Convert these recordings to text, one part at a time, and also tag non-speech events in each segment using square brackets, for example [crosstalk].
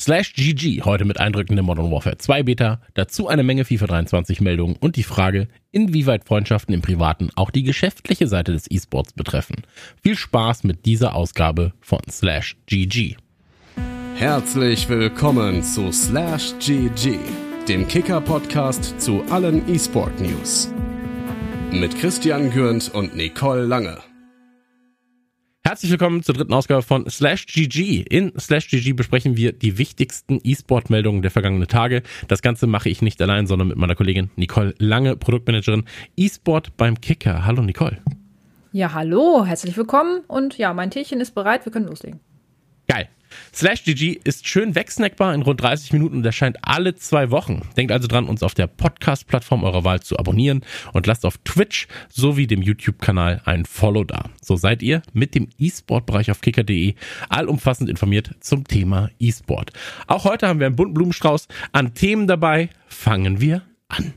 Slash GG heute mit Eindrücken der Modern Warfare 2 Beta, dazu eine Menge FIFA 23 Meldungen und die Frage, inwieweit Freundschaften im Privaten auch die geschäftliche Seite des E-Sports betreffen. Viel Spaß mit dieser Ausgabe von Slash GG. Herzlich willkommen zu Slash GG, dem Kicker-Podcast zu allen E-Sport News. Mit Christian Gürnt und Nicole Lange. Herzlich willkommen zur dritten Ausgabe von Slash GG. In Slash GG besprechen wir die wichtigsten E-Sport-Meldungen der vergangenen Tage. Das Ganze mache ich nicht allein, sondern mit meiner Kollegin Nicole Lange, Produktmanagerin E-Sport beim Kicker. Hallo Nicole. Ja, hallo, herzlich willkommen und ja, mein Teechen ist bereit, wir können loslegen. Geil. Slash GG ist schön wegsnackbar in rund 30 Minuten und erscheint alle zwei Wochen. Denkt also dran, uns auf der Podcast-Plattform eurer Wahl zu abonnieren und lasst auf Twitch sowie dem YouTube-Kanal ein Follow da. So seid ihr mit dem E-Sport-Bereich auf kicker.de allumfassend informiert zum Thema E-Sport. Auch heute haben wir einen bunten Blumenstrauß an Themen dabei. Fangen wir an.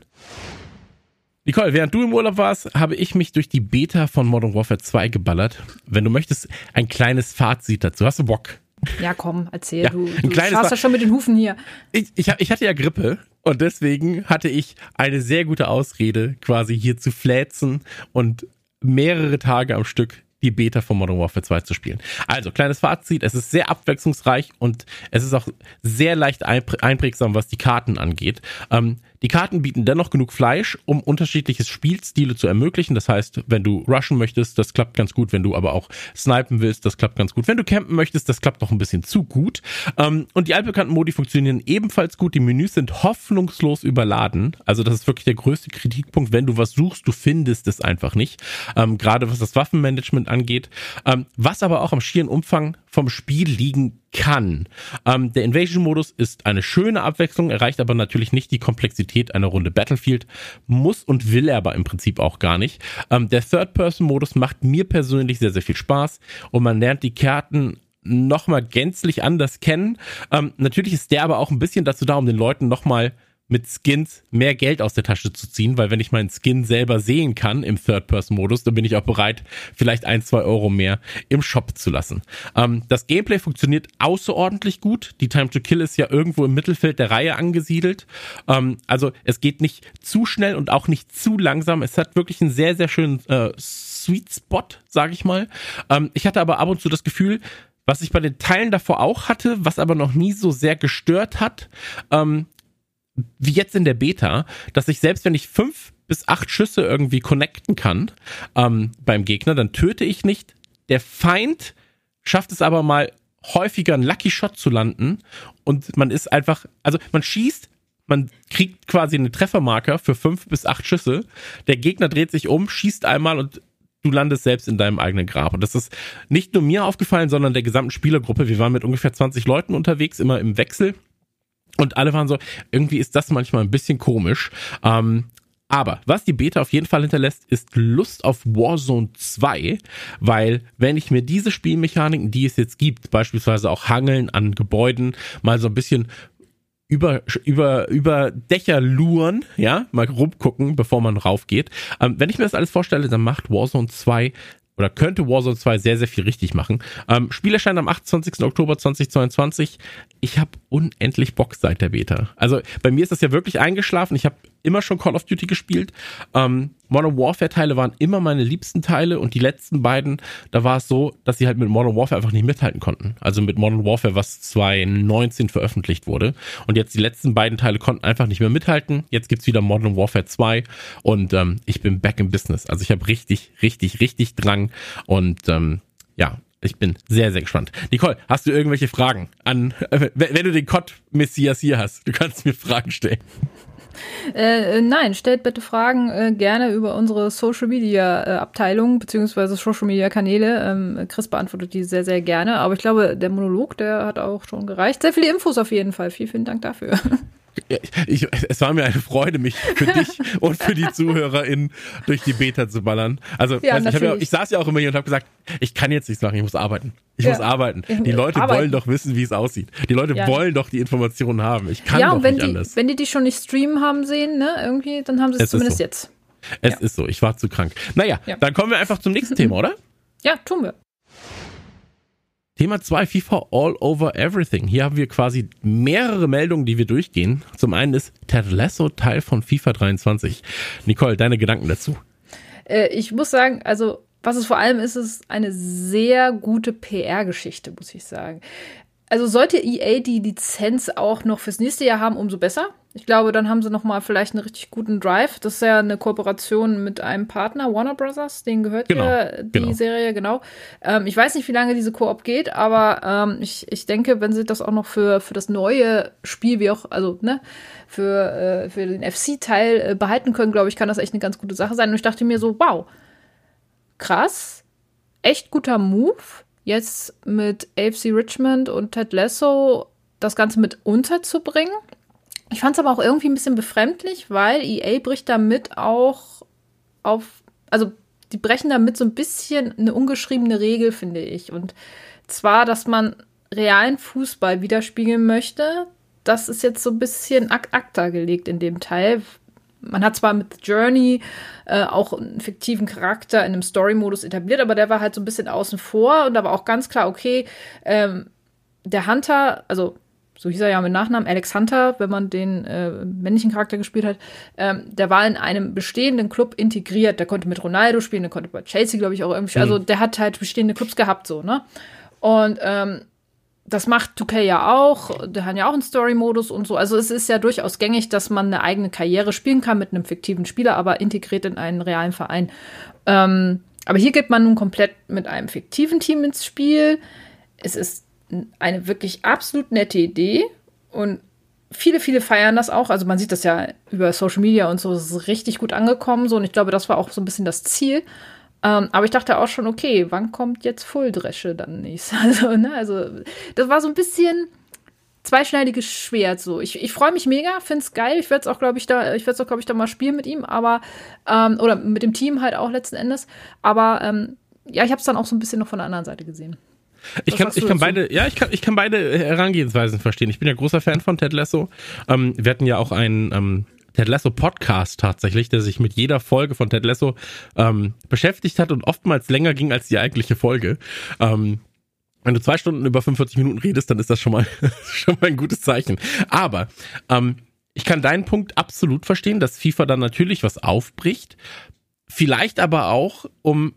Nicole, während du im Urlaub warst, habe ich mich durch die Beta von Modern Warfare 2 geballert. Wenn du möchtest, ein kleines Fazit dazu. Hast du Bock? Ja, komm, erzähl. Ja, du du schaust ja schon mit den Hufen hier. Ich, ich, ich hatte ja Grippe und deswegen hatte ich eine sehr gute Ausrede, quasi hier zu fläzen und mehrere Tage am Stück die Beta von Modern Warfare 2 zu spielen. Also, kleines Fazit, es ist sehr abwechslungsreich und es ist auch sehr leicht einprägsam, was die Karten angeht. Ähm, die Karten bieten dennoch genug Fleisch, um unterschiedliche Spielstile zu ermöglichen. Das heißt, wenn du rushen möchtest, das klappt ganz gut. Wenn du aber auch snipen willst, das klappt ganz gut. Wenn du campen möchtest, das klappt noch ein bisschen zu gut. Ähm, und die altbekannten Modi funktionieren ebenfalls gut. Die Menüs sind hoffnungslos überladen. Also das ist wirklich der größte Kritikpunkt. Wenn du was suchst, du findest es einfach nicht. Ähm, gerade was das Waffenmanagement angeht. Ähm, was aber auch am schieren Umfang vom Spiel liegen kann. Ähm, der Invasion-Modus ist eine schöne Abwechslung, erreicht aber natürlich nicht die Komplexität einer Runde Battlefield, muss und will er aber im Prinzip auch gar nicht. Ähm, der Third-Person-Modus macht mir persönlich sehr, sehr viel Spaß und man lernt die Karten nochmal gänzlich anders kennen. Ähm, natürlich ist der aber auch ein bisschen dazu da, um den Leuten nochmal mit Skins mehr Geld aus der Tasche zu ziehen, weil wenn ich meinen Skin selber sehen kann im Third-Person-Modus, dann bin ich auch bereit, vielleicht ein, zwei Euro mehr im Shop zu lassen. Ähm, das Gameplay funktioniert außerordentlich gut. Die Time to Kill ist ja irgendwo im Mittelfeld der Reihe angesiedelt. Ähm, also es geht nicht zu schnell und auch nicht zu langsam. Es hat wirklich einen sehr, sehr schönen äh, Sweet Spot, sage ich mal. Ähm, ich hatte aber ab und zu das Gefühl, was ich bei den Teilen davor auch hatte, was aber noch nie so sehr gestört hat, ähm, wie jetzt in der Beta, dass ich selbst wenn ich fünf bis acht Schüsse irgendwie connecten kann ähm, beim Gegner, dann töte ich nicht. Der Feind schafft es aber mal häufiger einen Lucky Shot zu landen und man ist einfach, also man schießt, man kriegt quasi eine Treffermarker für fünf bis acht Schüsse. Der Gegner dreht sich um, schießt einmal und du landest selbst in deinem eigenen Grab. Und das ist nicht nur mir aufgefallen, sondern der gesamten Spielergruppe. Wir waren mit ungefähr 20 Leuten unterwegs, immer im Wechsel. Und alle waren so, irgendwie ist das manchmal ein bisschen komisch. Ähm, aber was die Beta auf jeden Fall hinterlässt, ist Lust auf Warzone 2, weil wenn ich mir diese Spielmechaniken, die es jetzt gibt, beispielsweise auch Hangeln an Gebäuden, mal so ein bisschen über, über, über Dächer luren, ja, mal rumgucken, bevor man raufgeht. Ähm, wenn ich mir das alles vorstelle, dann macht Warzone 2 oder könnte Warzone 2 sehr, sehr viel richtig machen. Ähm, Spiel erscheint am 28. Oktober 2022. Ich habe unendlich Bock seit der Beta. Also bei mir ist das ja wirklich eingeschlafen. Ich habe immer schon Call of Duty gespielt. Ähm, Modern Warfare Teile waren immer meine liebsten Teile und die letzten beiden, da war es so, dass sie halt mit Modern Warfare einfach nicht mithalten konnten. Also mit Modern Warfare, was 2019 veröffentlicht wurde. Und jetzt die letzten beiden Teile konnten einfach nicht mehr mithalten. Jetzt gibt's wieder Modern Warfare 2 und ähm, ich bin back in Business. Also ich habe richtig, richtig, richtig Drang und ähm, ja, ich bin sehr, sehr gespannt. Nicole, hast du irgendwelche Fragen an, [laughs] wenn du den COD-Messias hier hast? Du kannst mir Fragen stellen. Äh, nein, stellt bitte Fragen äh, gerne über unsere Social Media äh, Abteilung beziehungsweise Social Media Kanäle. Ähm, Chris beantwortet die sehr, sehr gerne. Aber ich glaube, der Monolog, der hat auch schon gereicht. Sehr viele Infos auf jeden Fall. Vielen, vielen Dank dafür. [laughs] Ich, es war mir eine Freude, mich für dich [laughs] und für die ZuhörerInnen durch die Beta zu ballern. Also ja, weißt, ich, ja, ich, saß ja auch immer hier und habe gesagt, ich kann jetzt nichts machen, ich muss arbeiten. Ich ja. muss arbeiten. Die Leute arbeiten. wollen doch wissen, wie es aussieht. Die Leute ja. wollen doch die Informationen haben. Ich kann ja, doch nicht die, anders. Wenn die die schon nicht streamen haben sehen, ne, irgendwie, dann haben sie es, es zumindest so. jetzt. Es ist so, ich war zu krank. Naja, dann kommen wir einfach zum nächsten Thema, [laughs] oder? Ja, tun wir. Thema 2, FIFA All Over Everything. Hier haben wir quasi mehrere Meldungen, die wir durchgehen. Zum einen ist Ted Lasso Teil von FIFA 23. Nicole, deine Gedanken dazu? Äh, ich muss sagen, also was es vor allem ist, ist eine sehr gute PR-Geschichte, muss ich sagen. Also sollte EA die Lizenz auch noch fürs nächste Jahr haben, umso besser. Ich glaube, dann haben sie noch mal vielleicht einen richtig guten Drive. Das ist ja eine Kooperation mit einem Partner, Warner Brothers, denen gehört genau, ja die genau. Serie, genau. Ähm, ich weiß nicht, wie lange diese Koop geht, aber ähm, ich, ich denke, wenn sie das auch noch für, für das neue Spiel, wie auch, also, ne, für, äh, für den FC-Teil äh, behalten können, glaube ich, kann das echt eine ganz gute Sache sein. Und ich dachte mir so, wow, krass, echt guter Move jetzt mit AFC Richmond und Ted Lasso das Ganze mit unterzubringen. Ich fand es aber auch irgendwie ein bisschen befremdlich, weil EA bricht damit auch auf, also die brechen damit so ein bisschen eine ungeschriebene Regel, finde ich. Und zwar, dass man realen Fußball widerspiegeln möchte. Das ist jetzt so ein bisschen ak acta gelegt in dem Teil, man hat zwar mit Journey äh, auch einen fiktiven Charakter in einem Story-Modus etabliert, aber der war halt so ein bisschen außen vor und da war auch ganz klar, okay, ähm, der Hunter, also so hieß er ja mit Nachnamen, Alex Hunter, wenn man den äh, männlichen Charakter gespielt hat, ähm, der war in einem bestehenden Club integriert. Der konnte mit Ronaldo spielen, der konnte bei Chelsea, glaube ich, auch irgendwie. Mhm. Also der hat halt bestehende Clubs gehabt, so, ne? Und ähm, das macht 2K ja auch. Die haben ja auch einen Story-Modus und so. Also es ist ja durchaus gängig, dass man eine eigene Karriere spielen kann mit einem fiktiven Spieler, aber integriert in einen realen Verein. Ähm, aber hier geht man nun komplett mit einem fiktiven Team ins Spiel. Es ist eine wirklich absolut nette Idee und viele, viele feiern das auch. Also man sieht das ja über Social Media und so, es ist richtig gut angekommen. So, und ich glaube, das war auch so ein bisschen das Ziel. Ähm, aber ich dachte auch schon, okay, wann kommt jetzt Fulldresche dann nicht? [laughs] Also, ne, also das war so ein bisschen zweischneidiges Schwert so. Ich, ich freue mich mega, finde es geil. Ich werde es auch, glaube ich, da, ich werde es auch, glaube ich, da mal spielen mit ihm, aber ähm, oder mit dem Team halt auch letzten Endes. Aber ähm, ja, ich habe es dann auch so ein bisschen noch von der anderen Seite gesehen. Ich kann, ich kann beide, ja, ich kann, ich kann beide Herangehensweisen verstehen. Ich bin ja großer Fan von Ted Lasso. Ähm, wir hatten ja auch einen ähm, Ted Lasso Podcast tatsächlich, der sich mit jeder Folge von Ted Lasso ähm, beschäftigt hat und oftmals länger ging als die eigentliche Folge. Ähm, wenn du zwei Stunden über 45 Minuten redest, dann ist das schon mal, [laughs] schon mal ein gutes Zeichen. Aber ähm, ich kann deinen Punkt absolut verstehen, dass FIFA dann natürlich was aufbricht. Vielleicht aber auch, um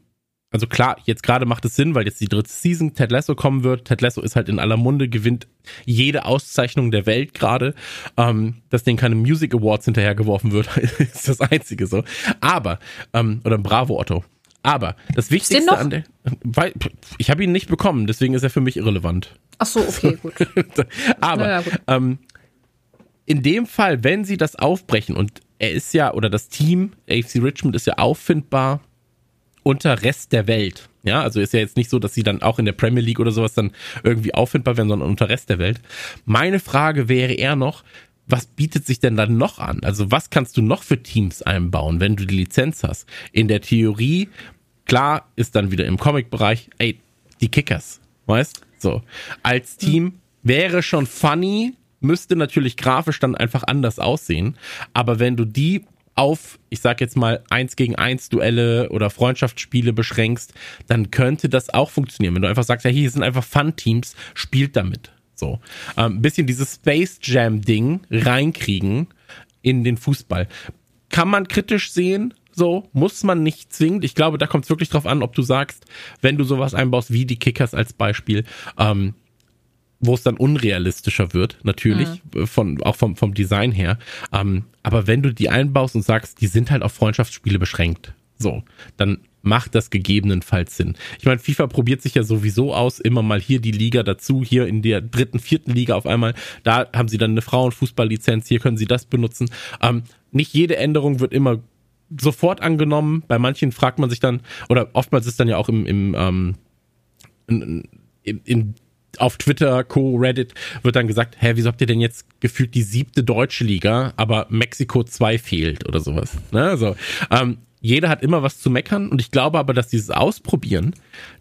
also klar, jetzt gerade macht es Sinn, weil jetzt die dritte Season Ted Lasso kommen wird. Ted Lasso ist halt in aller Munde, gewinnt jede Auszeichnung der Welt gerade. Ähm, dass denen keine Music Awards hinterhergeworfen wird, [laughs] ist das einzige so. Aber, ähm, oder Bravo Otto. Aber das Wichtigste an der, weil, ich habe ihn nicht bekommen, deswegen ist er für mich irrelevant. Ach so, okay, [laughs] gut. Aber ja, gut. Ähm, in dem Fall, wenn sie das aufbrechen und er ist ja oder das Team AFC Richmond ist ja auffindbar unter Rest der Welt. Ja, also ist ja jetzt nicht so, dass sie dann auch in der Premier League oder sowas dann irgendwie auffindbar werden, sondern unter Rest der Welt. Meine Frage wäre eher noch, was bietet sich denn dann noch an? Also was kannst du noch für Teams einbauen, wenn du die Lizenz hast? In der Theorie, klar, ist dann wieder im Comic-Bereich, ey, die Kickers, weißt? So, als Team wäre schon funny, müsste natürlich grafisch dann einfach anders aussehen. Aber wenn du die auf, ich sag jetzt mal, eins gegen eins Duelle oder Freundschaftsspiele beschränkst, dann könnte das auch funktionieren. Wenn du einfach sagst, ja, hier sind einfach Fun-Teams, spielt damit. So. Ein ähm, bisschen dieses Space Jam-Ding reinkriegen in den Fußball. Kann man kritisch sehen, so, muss man nicht zwingend. Ich glaube, da kommt es wirklich drauf an, ob du sagst, wenn du sowas einbaust wie die Kickers als Beispiel, ähm, wo es dann unrealistischer wird, natürlich, mhm. von, auch vom, vom Design her. Ähm, aber wenn du die einbaust und sagst, die sind halt auf Freundschaftsspiele beschränkt, so, dann macht das gegebenenfalls Sinn. Ich meine, FIFA probiert sich ja sowieso aus, immer mal hier die Liga dazu, hier in der dritten, vierten Liga auf einmal, da haben sie dann eine Frauenfußballlizenz, hier können sie das benutzen. Ähm, nicht jede Änderung wird immer sofort angenommen. Bei manchen fragt man sich dann, oder oftmals ist dann ja auch im, im ähm, in, in, in auf Twitter, Co, Reddit wird dann gesagt, hä, wieso habt ihr denn jetzt gefühlt die siebte deutsche Liga, aber Mexiko 2 fehlt oder sowas. Ne? Also, ähm, jeder hat immer was zu meckern und ich glaube aber, dass dieses Ausprobieren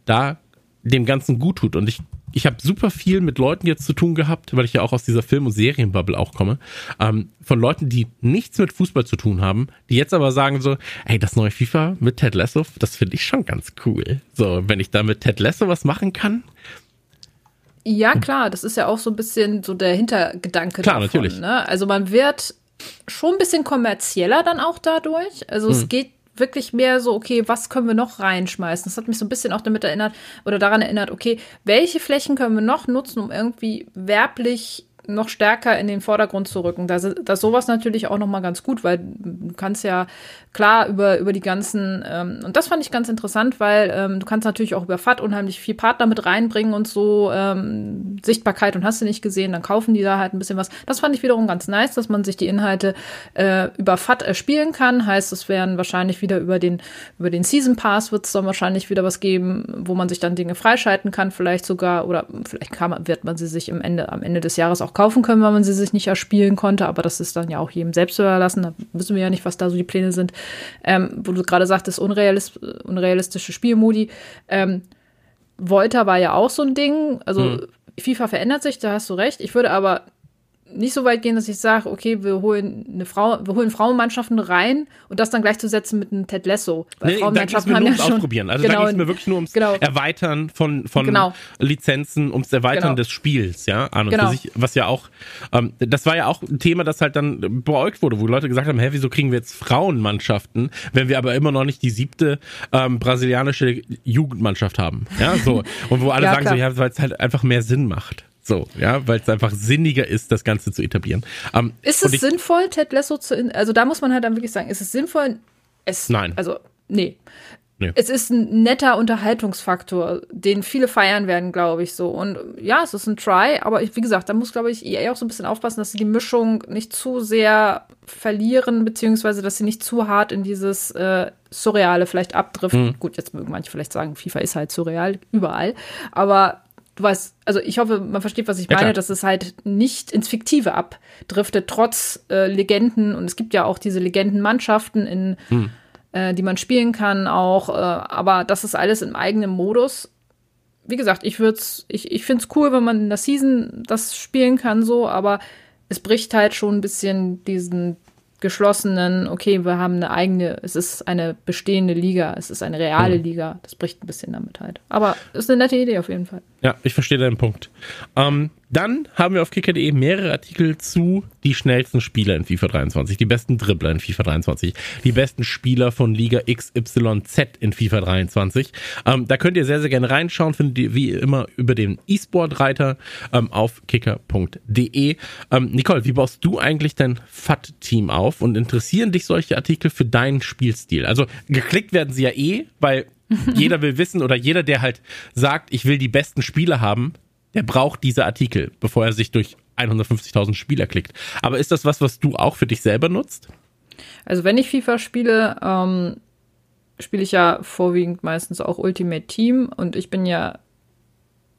da dem Ganzen gut tut. Und ich, ich habe super viel mit Leuten jetzt zu tun gehabt, weil ich ja auch aus dieser Film- und Serienbubble auch komme, ähm, von Leuten, die nichts mit Fußball zu tun haben, die jetzt aber sagen so, ey, das neue FIFA mit Ted Lasso, das finde ich schon ganz cool. So, wenn ich da mit Ted Lasso was machen kann, Ja, klar, das ist ja auch so ein bisschen so der Hintergedanke Klar, davon. natürlich. Ne? Also man wird schon ein bisschen kommerzieller dann auch dadurch. Also Hm. es geht wirklich mehr so, okay, was können wir noch reinschmeißen? Das hat mich so ein bisschen auch damit erinnert oder daran erinnert, okay, welche Flächen können wir noch nutzen, um irgendwie werblich noch stärker in den Vordergrund zu rücken. Da ist sowas natürlich auch noch mal ganz gut, weil du kannst ja klar über, über die ganzen, ähm, und das fand ich ganz interessant, weil ähm, du kannst natürlich auch über FAT unheimlich viel Partner mit reinbringen und so ähm, Sichtbarkeit und hast du nicht gesehen, dann kaufen die da halt ein bisschen was. Das fand ich wiederum ganz nice, dass man sich die Inhalte äh, über FAT erspielen kann. Heißt, es werden wahrscheinlich wieder über den, über den Season Pass wird es dann wahrscheinlich wieder was geben, wo man sich dann Dinge freischalten kann, vielleicht sogar, oder vielleicht kann wird man sie sich im Ende, am Ende des Jahres auch kaufen können, weil man sie sich nicht erspielen konnte, aber das ist dann ja auch jedem selbst überlassen. Da wissen wir ja nicht, was da so die Pläne sind. Ähm, wo du gerade sagtest, unrealist, unrealistische Spielmodi. Ähm, Volta war ja auch so ein Ding. Also FIFA verändert sich, da hast du recht. Ich würde aber nicht so weit gehen, dass ich sage, okay, wir holen eine Frau, wir holen Frauenmannschaften rein und das dann gleichzusetzen mit einem Ted Lasso. Weil Nee, da ging es mir nur ums Ausprobieren. Also da ging es mir wirklich nur ums genau. Erweitern von, von Genau. Lizenzen, ums Erweitern Genau. des Spiels, ja, an und Genau. für sich, was ja auch, ähm, das war ja auch ein Thema, das halt dann beäugt wurde, wo Leute gesagt haben, hä, wieso kriegen wir jetzt Frauenmannschaften, wenn wir aber immer noch nicht die siebte ähm, brasilianische Jugendmannschaft haben, ja, so. [laughs] Und wo alle Ja, sagen so, klar. ja, weil es halt einfach mehr Sinn macht. So, ja, weil es einfach sinniger ist, das Ganze zu etablieren. Ähm, Ist es ich- sinnvoll, Ted Lasso zu, also da muss man halt dann wirklich sagen, ist es sinnvoll? Es, Nein. Also, nee. Nee. Es ist ein netter Unterhaltungsfaktor, den viele feiern werden, glaube ich, so. Und ja, es ist ein Try, aber ich, wie gesagt, da muss, glaube ich, EA auch so ein bisschen aufpassen, dass sie die Mischung nicht zu sehr verlieren, beziehungsweise, dass sie nicht zu hart in dieses äh, Surreale vielleicht abdriften. Gut, jetzt mögen manche vielleicht sagen, FIFA ist halt surreal, überall. Aber du weißt, also ich hoffe, man versteht, was ich Ja, meine, klar. dass es halt nicht ins Fiktive abdriftet, trotz äh, Legenden. Und es gibt ja auch diese Legendenmannschaften, in, äh, die man spielen kann, auch. Äh, aber das ist alles im eigenen Modus. Wie gesagt, ich würd's, ich, ich finde es cool, wenn man in der Season das spielen kann, so, aber es bricht halt schon ein bisschen diesen geschlossenen, okay, wir haben eine eigene, es ist eine bestehende Liga, es ist eine reale Liga. Das bricht ein bisschen damit halt. Aber ist eine nette Idee auf jeden Fall. Ja, ich verstehe deinen Punkt. Ähm, dann haben wir auf kicker.de mehrere Artikel zu die schnellsten Spieler in FIFA 23, die besten Dribbler in FIFA 23, die besten Spieler von Liga XYZ in FIFA 23. Ähm, da könnt ihr sehr, sehr gerne reinschauen, findet ihr wie immer über den E-Sport-Reiter ähm, auf kicker.de. Ähm, Nicole, wie baust du eigentlich dein FAT-Team auf und interessieren dich solche Artikel für deinen Spielstil? Also geklickt werden sie ja eh, weil [laughs] jeder will wissen oder jeder, der halt sagt, ich will die besten Spieler haben, der braucht diese Artikel, bevor er sich durch 150.000 Spieler klickt. Aber ist das was, was du auch für dich selber nutzt? Also wenn ich FIFA spiele, ähm, spiele ich ja vorwiegend meistens auch Ultimate Team und ich bin ja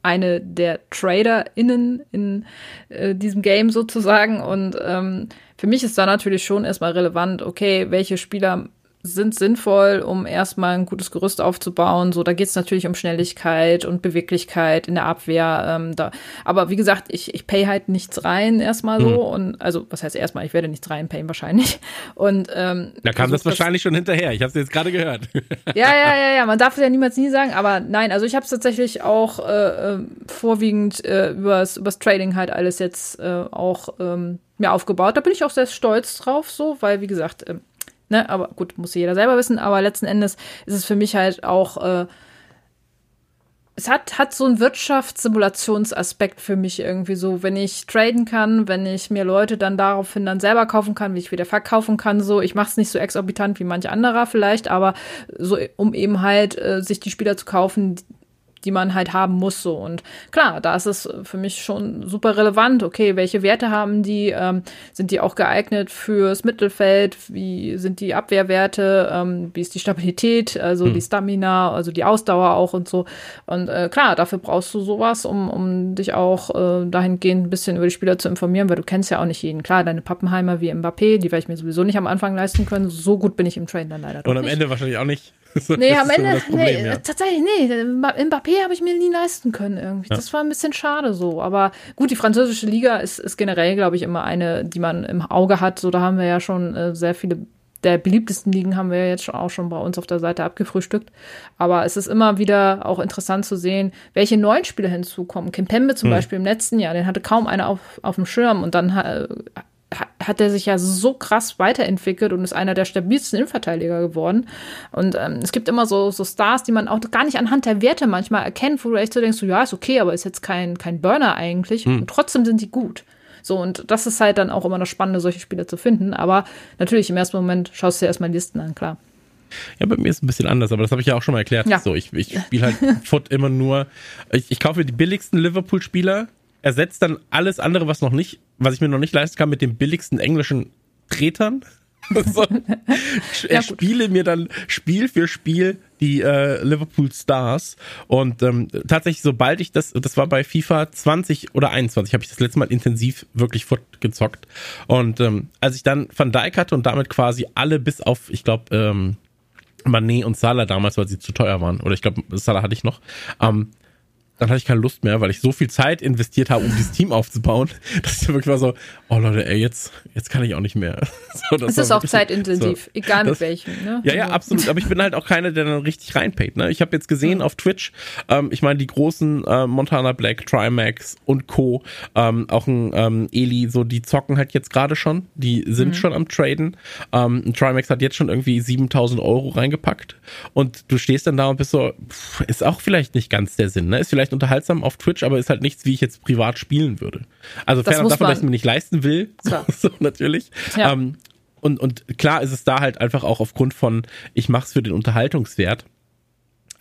eine der TraderInnen in äh, diesem Game sozusagen. Und ähm, für mich ist da natürlich schon erstmal relevant, okay, welche Spieler sind sinnvoll, um erstmal ein gutes Gerüst aufzubauen. So, da geht es natürlich um Schnelligkeit und Beweglichkeit in der Abwehr. Ähm, da. Aber wie gesagt, ich, ich pay halt nichts rein erstmal so. Und also, was heißt erstmal, ich werde nichts reinpayen wahrscheinlich. Und ähm, Da kam das versuch wahrscheinlich schon hinterher. Ich habe es jetzt gerade gehört. [laughs] ja, ja, ja, ja, man darf es ja niemals nie sagen, aber nein, also ich habe es tatsächlich auch äh, äh, vorwiegend äh, übers, übers Trading halt alles jetzt äh, auch ähm, mir aufgebaut. Da bin ich auch sehr stolz drauf, so, weil wie gesagt, ähm, ne, aber gut, muss jeder selber wissen, aber letzten Endes ist es für mich halt auch äh, es hat, hat so einen Wirtschaftssimulationsaspekt für mich irgendwie so, wenn ich traden kann, wenn ich mir Leute dann daraufhin dann selber kaufen kann, wie ich wieder verkaufen kann, so. Ich mache es nicht so exorbitant wie manche anderer vielleicht, aber so, um eben halt äh, sich die Spieler zu kaufen, die, man halt haben muss, so. Und klar, da ist es für mich schon super relevant. Okay, welche Werte haben die? Ähm, sind die auch geeignet fürs Mittelfeld? Wie sind die Abwehrwerte? Ähm, wie ist die Stabilität? Also die Stamina, also die Ausdauer auch und so. Und äh, klar, dafür brauchst du sowas, um, um dich auch äh, dahingehend ein bisschen über die Spieler zu informieren, weil du kennst ja auch nicht jeden. Klar, deine Pappenheimer wie Mbappé, die werde ich mir sowieso nicht am Anfang leisten können. So gut bin ich im Train dann leider Und am nicht. Ende wahrscheinlich auch nicht. Nee, am Ende, Problem, nee, ja. tatsächlich, nee. Mbappé habe ich mir nie leisten können irgendwie. Das war ein bisschen schade so. Aber gut, die französische Liga ist, ist generell, glaube ich, immer eine, die man im Auge hat. So, da haben wir ja schon äh, sehr viele der beliebtesten Ligen haben wir jetzt auch schon bei uns auf der Seite abgefrühstückt. Aber es ist immer wieder auch interessant zu sehen, welche neuen Spieler hinzukommen. Kim Pembe zum hm. Beispiel im letzten Jahr, den hatte kaum einer auf, auf dem Schirm und dann äh, hat er sich ja so krass weiterentwickelt und ist einer der stabilsten Innenverteidiger geworden. Und ähm, es gibt immer so, so Stars, die man auch gar nicht anhand der Werte manchmal erkennt, wo du echt so denkst, so, ja, ist okay, aber ist jetzt kein, kein Burner eigentlich. Hm. Und trotzdem sind sie gut. So, und das ist halt dann auch immer das Spannende, solche Spieler zu finden. Aber natürlich, im ersten Moment schaust du dir erstmal Listen an, klar. Ja, bei mir ist es ein bisschen anders, aber das habe ich ja auch schon mal erklärt. Ja. So, ich, ich spiele halt [laughs] Foot immer nur. Ich, ich kaufe die billigsten Liverpool-Spieler, ersetzt dann alles andere, was noch nicht, was ich mir noch nicht leisten kann, mit den billigsten englischen Tretern. [laughs] so. [laughs] ja, spiele mir dann Spiel für Spiel die äh, Liverpool Stars. Und ähm, tatsächlich sobald ich das das war bei FIFA 20 oder 21 habe ich das letzte Mal intensiv wirklich gezockt und ähm, als ich dann Van Dijk hatte und damit quasi alle bis auf ich glaube ähm, Mané und Salah damals, weil sie zu teuer waren. Oder ich glaube Salah hatte ich noch. Ähm, dann hatte ich keine Lust mehr, weil ich so viel Zeit investiert habe, um dieses Team aufzubauen, [laughs] dass ich wirklich war so, oh Leute, ey, jetzt, jetzt kann ich auch nicht mehr. [laughs] So, das es ist auch zeitintensiv, so. egal mit das, welchem. Ne? Ja, ja, absolut. Aber ich bin halt auch keiner, der dann richtig reinpayt. Ne? Ich habe jetzt gesehen mhm. auf Twitch, ähm, ich meine, die großen äh, Montana Black, Trimax und Co., ähm, auch ein ähm, Eli, so, die zocken halt jetzt gerade schon. Die sind mhm. schon am Traden. Ähm, Trimax hat jetzt schon irgendwie 7000 Euro reingepackt. Und du stehst dann da und bist so, pff, ist auch vielleicht nicht ganz der Sinn. Ne? Ist vielleicht unterhaltsam auf Twitch, aber ist halt nichts, wie ich jetzt privat spielen würde. Also fernab davon, dass ich mir nicht leisten will, so, [laughs] so natürlich. Ja. Ähm, und, und klar ist es da halt einfach auch aufgrund von, ich mach's für den Unterhaltungswert.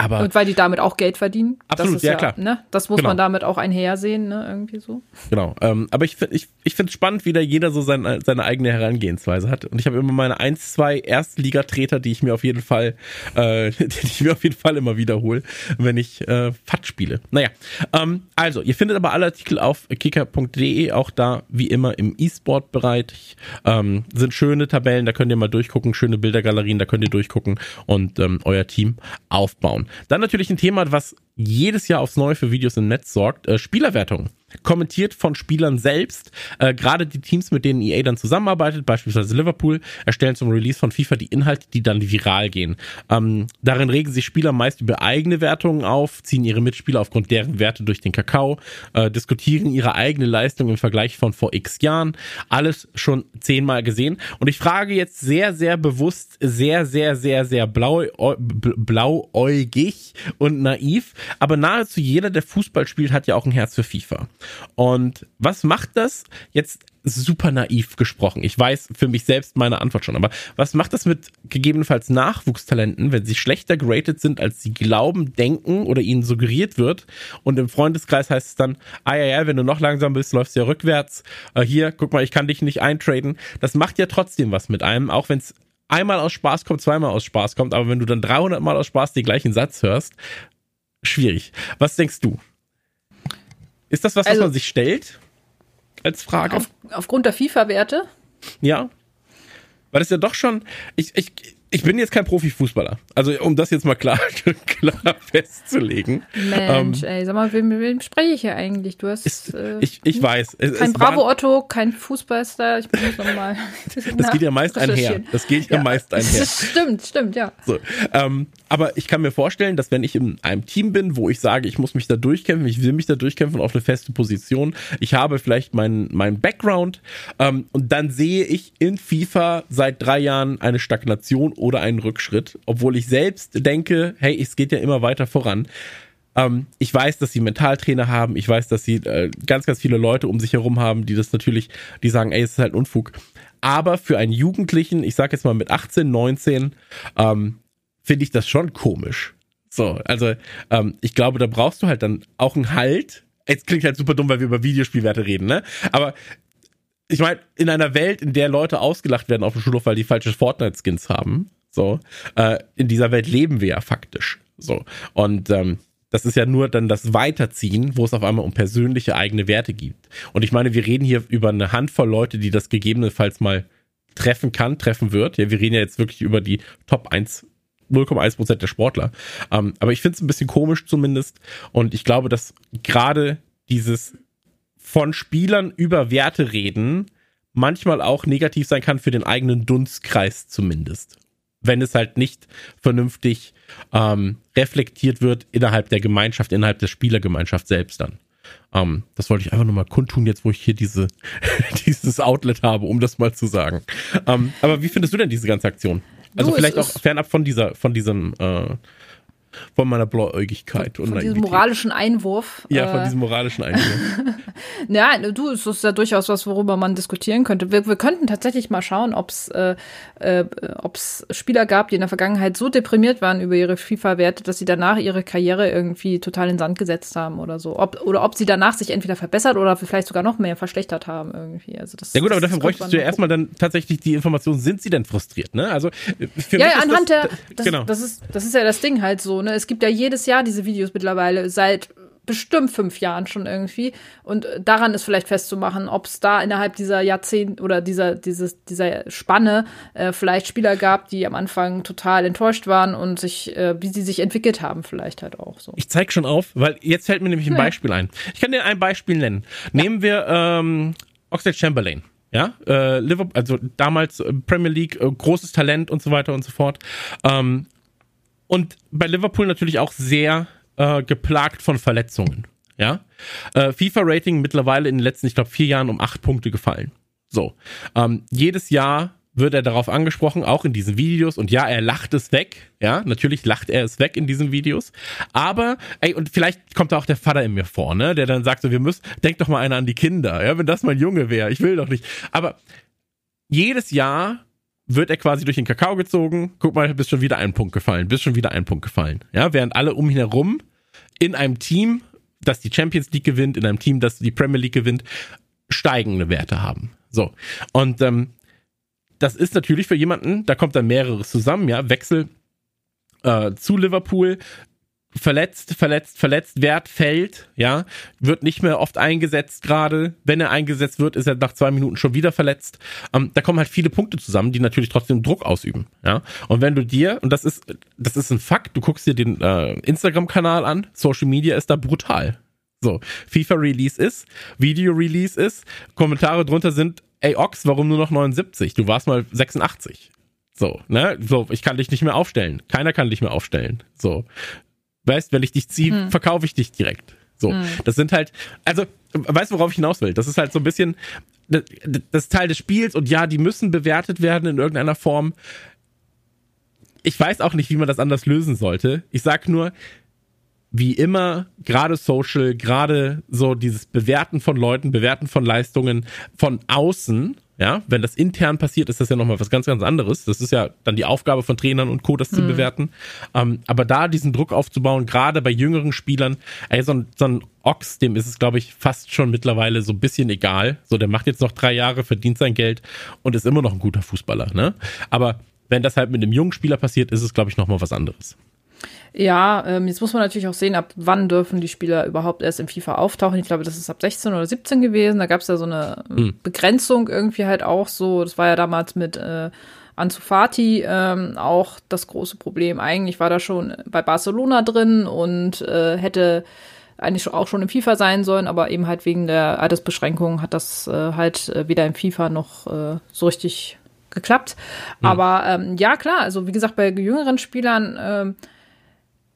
Aber und weil die damit auch Geld verdienen. Absolut, ja, ja, klar. Ne? Das muss genau. man damit auch einhersehen, ne? irgendwie so. Genau. Ähm, aber ich finde ich, ich finde es spannend, wie da jeder so sein, seine eigene Herangehensweise hat. Und ich habe immer meine ein, zwei Erstligatreter, die ich mir auf jeden Fall, äh, [laughs] die ich mir auf jeden Fall immer wiederhole, wenn ich äh, FAT spiele. Naja, ähm, also, ihr findet aber alle Artikel auf kicker.de, auch da wie immer im E-Sport-Bereich. Ähm, sind schöne Tabellen, da könnt ihr mal durchgucken, schöne Bildergalerien, da könnt ihr durchgucken und ähm, euer Team aufbauen. Dann natürlich ein Thema, was jedes Jahr aufs Neue für Videos im Netz sorgt, äh, Spielerwertungen kommentiert von Spielern selbst. Äh, Gerade die Teams, mit denen EA dann zusammenarbeitet, beispielsweise Liverpool, erstellen zum Release von FIFA die Inhalte, die dann viral gehen. Ähm, darin regen sich Spieler meist über eigene Wertungen auf, ziehen ihre Mitspieler aufgrund deren Werte durch den Kakao, äh, diskutieren ihre eigene Leistung im Vergleich von vor x Jahren. Alles schon zehnmal gesehen. Und ich frage jetzt sehr, sehr bewusst, sehr, sehr, sehr, sehr blau, blauäugig und naiv, aber nahezu jeder, der Fußball spielt, hat ja auch ein Herz für FIFA. Und was macht das? Jetzt super naiv gesprochen. Ich weiß für mich selbst meine Antwort schon, aber was macht das mit gegebenenfalls Nachwuchstalenten, wenn sie schlechter geratet sind, als sie glauben, denken oder ihnen suggeriert wird? Und im Freundeskreis heißt es dann, ah ja, ja, wenn du noch langsam bist, läufst du ja rückwärts. Äh, hier, guck mal, ich kann dich nicht eintraden. Das macht ja trotzdem was mit einem, auch wenn es einmal aus Spaß kommt, zweimal aus Spaß kommt, aber wenn du dann 300 Mal aus Spaß den gleichen Satz hörst, schwierig. Was denkst du? Ist das was, also, was man sich stellt? Als Frage? Auf, aufgrund der FIFA-Werte? Ja. Weil das ja doch schon. Ich, ich, ich bin jetzt kein Profifußballer. Also um das jetzt mal klar, [laughs] klar festzulegen. Mensch, ähm, ey, sag mal, wem, wem spreche ich hier eigentlich? Du hast. Ist, äh, ich, ich weiß. Es, kein es Bravo war, Otto, kein Fußballstar. Ich bin nochmal. [laughs] das geht ja meist einher. Das geht ja, ja meist einher. Das [laughs] stimmt, stimmt, ja. So, ähm, aber ich kann mir vorstellen, dass wenn ich in einem Team bin, wo ich sage, ich muss mich da durchkämpfen, ich will mich da durchkämpfen auf eine feste Position, ich habe vielleicht meinen mein Background ähm, und dann sehe ich in FIFA seit drei Jahren eine Stagnation oder einen Rückschritt, obwohl ich selbst denke, hey, es geht ja immer weiter voran. Ähm, ich weiß, dass sie Mentaltrainer haben, ich weiß, dass sie äh, ganz, ganz viele Leute um sich herum haben, die das natürlich, die sagen, ey, es ist halt Unfug. Aber für einen Jugendlichen, ich sag jetzt mal mit 18, 19, ähm, finde ich das schon komisch. So, also ähm, ich glaube, da brauchst du halt dann auch einen Halt. Jetzt klingt halt super dumm, weil wir über Videospielwerte reden, ne? Aber ich meine, in einer Welt, in der Leute ausgelacht werden auf dem Schulhof, weil die falsche Fortnite-Skins haben, so, äh, in dieser Welt leben wir ja faktisch. So. Und ähm, das ist ja nur dann das Weiterziehen, wo es auf einmal um persönliche eigene Werte gibt. Und ich meine, wir reden hier über eine Handvoll Leute, die das gegebenenfalls mal treffen kann, treffen wird. Ja, wir reden ja jetzt wirklich über die Top 1 0,1 Prozent der Sportler. Ähm, aber ich finde es ein bisschen komisch zumindest. Und ich glaube, dass gerade dieses von Spielern über Werte reden manchmal auch negativ sein kann für den eigenen Dunstkreis zumindest. Wenn es halt nicht vernünftig ähm, reflektiert wird innerhalb der Gemeinschaft, innerhalb der Spielergemeinschaft selbst dann. Ähm, das wollte ich einfach nur mal kundtun, jetzt wo ich hier diese, [laughs] dieses Outlet habe, um das mal zu sagen. Ähm, aber wie findest du denn diese ganze Aktion? Also Du, vielleicht auch fernab von dieser, von diesem, äh, von meiner Blauäugigkeit und Von diesem Naivität. moralischen Einwurf. Ja, von äh, diesem moralischen [laughs] Einwurf. Ja, du, es ist ja durchaus was, worüber man diskutieren könnte. Wir, wir könnten tatsächlich mal schauen, ob es äh, äh, ob's Spieler gab, die in der Vergangenheit so deprimiert waren über ihre FIFA-Werte, dass sie danach ihre Karriere irgendwie total in den Sand gesetzt haben oder so. Ob, oder ob sie danach sich entweder verbessert oder vielleicht sogar noch mehr verschlechtert haben irgendwie. Also das, Ja gut, aber dafür bräuchtest du ja erstmal dann tatsächlich die Information, sind sie denn frustriert, ne? Also äh, für Ja, mich ja, anhand das, der, das, genau. das, ist, das ist ja das Ding halt so, ne? Es gibt ja jedes Jahr diese Videos mittlerweile, seit bestimmt fünf Jahren schon irgendwie. Und daran ist vielleicht festzumachen, ob es da innerhalb dieser Jahrzehnt oder dieser, dieses, dieser Spanne äh, vielleicht Spieler gab, die am Anfang total enttäuscht waren und sich, äh, wie sie sich entwickelt haben, vielleicht halt auch so. Ich zeig schon auf, weil jetzt fällt mir nämlich ein Ja. Beispiel ein. Ich kann dir ein Beispiel nennen. Nehmen wir ähm, Oxlade Chamberlain. Ja, äh, Liverpool, also damals äh, Premier League, äh, großes Talent und so weiter und so fort. Ähm, und bei Liverpool natürlich auch sehr äh, geplagt von Verletzungen. Ja, äh, FIFA-Rating mittlerweile in den letzten, ich glaube, vier Jahren um acht Punkte gefallen. So, ähm, jedes Jahr wird er darauf angesprochen, auch in diesen Videos. Und ja, er lacht es weg. Ja, natürlich lacht er es weg in diesen Videos. Aber, ey, und vielleicht kommt da auch der Vater in mir vor, ne, der dann sagt so, wir müssen, denk doch mal einer an die Kinder. Ja, wenn das mein Junge wäre, ich will doch nicht. Aber jedes Jahr wird er quasi durch den Kakao gezogen. Guck mal, bist schon wieder ein Punkt gefallen, bist schon wieder ein Punkt gefallen. Ja, während alle um ihn herum in einem Team, das die Champions League gewinnt, in einem Team, das die Premier League gewinnt, steigende Werte haben. So. Und ähm, das ist natürlich für jemanden, da kommt dann mehreres zusammen, ja, Wechsel äh, zu Liverpool, verletzt, verletzt, verletzt, Wert fällt, ja, wird nicht mehr oft eingesetzt gerade. Wenn er eingesetzt wird, ist er nach zwei Minuten schon wieder verletzt. Ähm, da kommen halt viele Punkte zusammen, die natürlich trotzdem Druck ausüben, ja. Und wenn du dir, und das ist, das ist ein Fakt, du guckst dir den äh, Instagram-Kanal an, Social Media ist da brutal. So, FIFA Release ist, Video Release ist, Kommentare drunter sind, ey Ox, warum nur noch 79? Du warst mal 86. So, ne? So, ich kann dich nicht mehr aufstellen. Keiner kann dich mehr aufstellen. So. Weißt, wenn ich dich ziehe, verkaufe ich dich direkt. So. Das sind halt, also, weißt du, worauf ich hinaus will? Das ist halt so ein bisschen, das, das Teil des Spiels und ja, die müssen bewertet werden in irgendeiner Form. Ich weiß auch nicht, wie man das anders lösen sollte. Ich sag nur, wie immer, gerade Social, gerade so dieses Bewerten von Leuten, Bewerten von Leistungen von außen, ja, wenn das intern passiert, ist das ja nochmal was ganz, ganz anderes. Das ist ja dann die Aufgabe von Trainern und Co., das zu bewerten. Ähm, aber da diesen Druck aufzubauen, gerade bei jüngeren Spielern, ey, so ein, so ein Ochs, dem ist es, glaube ich, fast schon mittlerweile so ein bisschen egal. So, der macht jetzt noch drei Jahre, verdient sein Geld und ist immer noch ein guter Fußballer, ne? Aber wenn das halt mit einem jungen Spieler passiert, ist es, glaube ich, nochmal was anderes. Ja, ähm, jetzt muss man natürlich auch sehen, ab wann dürfen die Spieler überhaupt erst im FIFA auftauchen. Ich glaube, das ist ab 16 oder 17 gewesen. Da gab es ja so eine Hm. Begrenzung irgendwie halt auch so. Das war ja damals mit äh, Ansu Fati ähm, auch das große Problem. Eigentlich war da schon bei Barcelona drin und äh, hätte eigentlich auch schon im FIFA sein sollen, aber eben halt wegen der Altersbeschränkung hat das äh, halt äh, weder im FIFA noch äh, so richtig geklappt. Aber ähm, ja, klar, also wie gesagt, bei jüngeren Spielern ähm,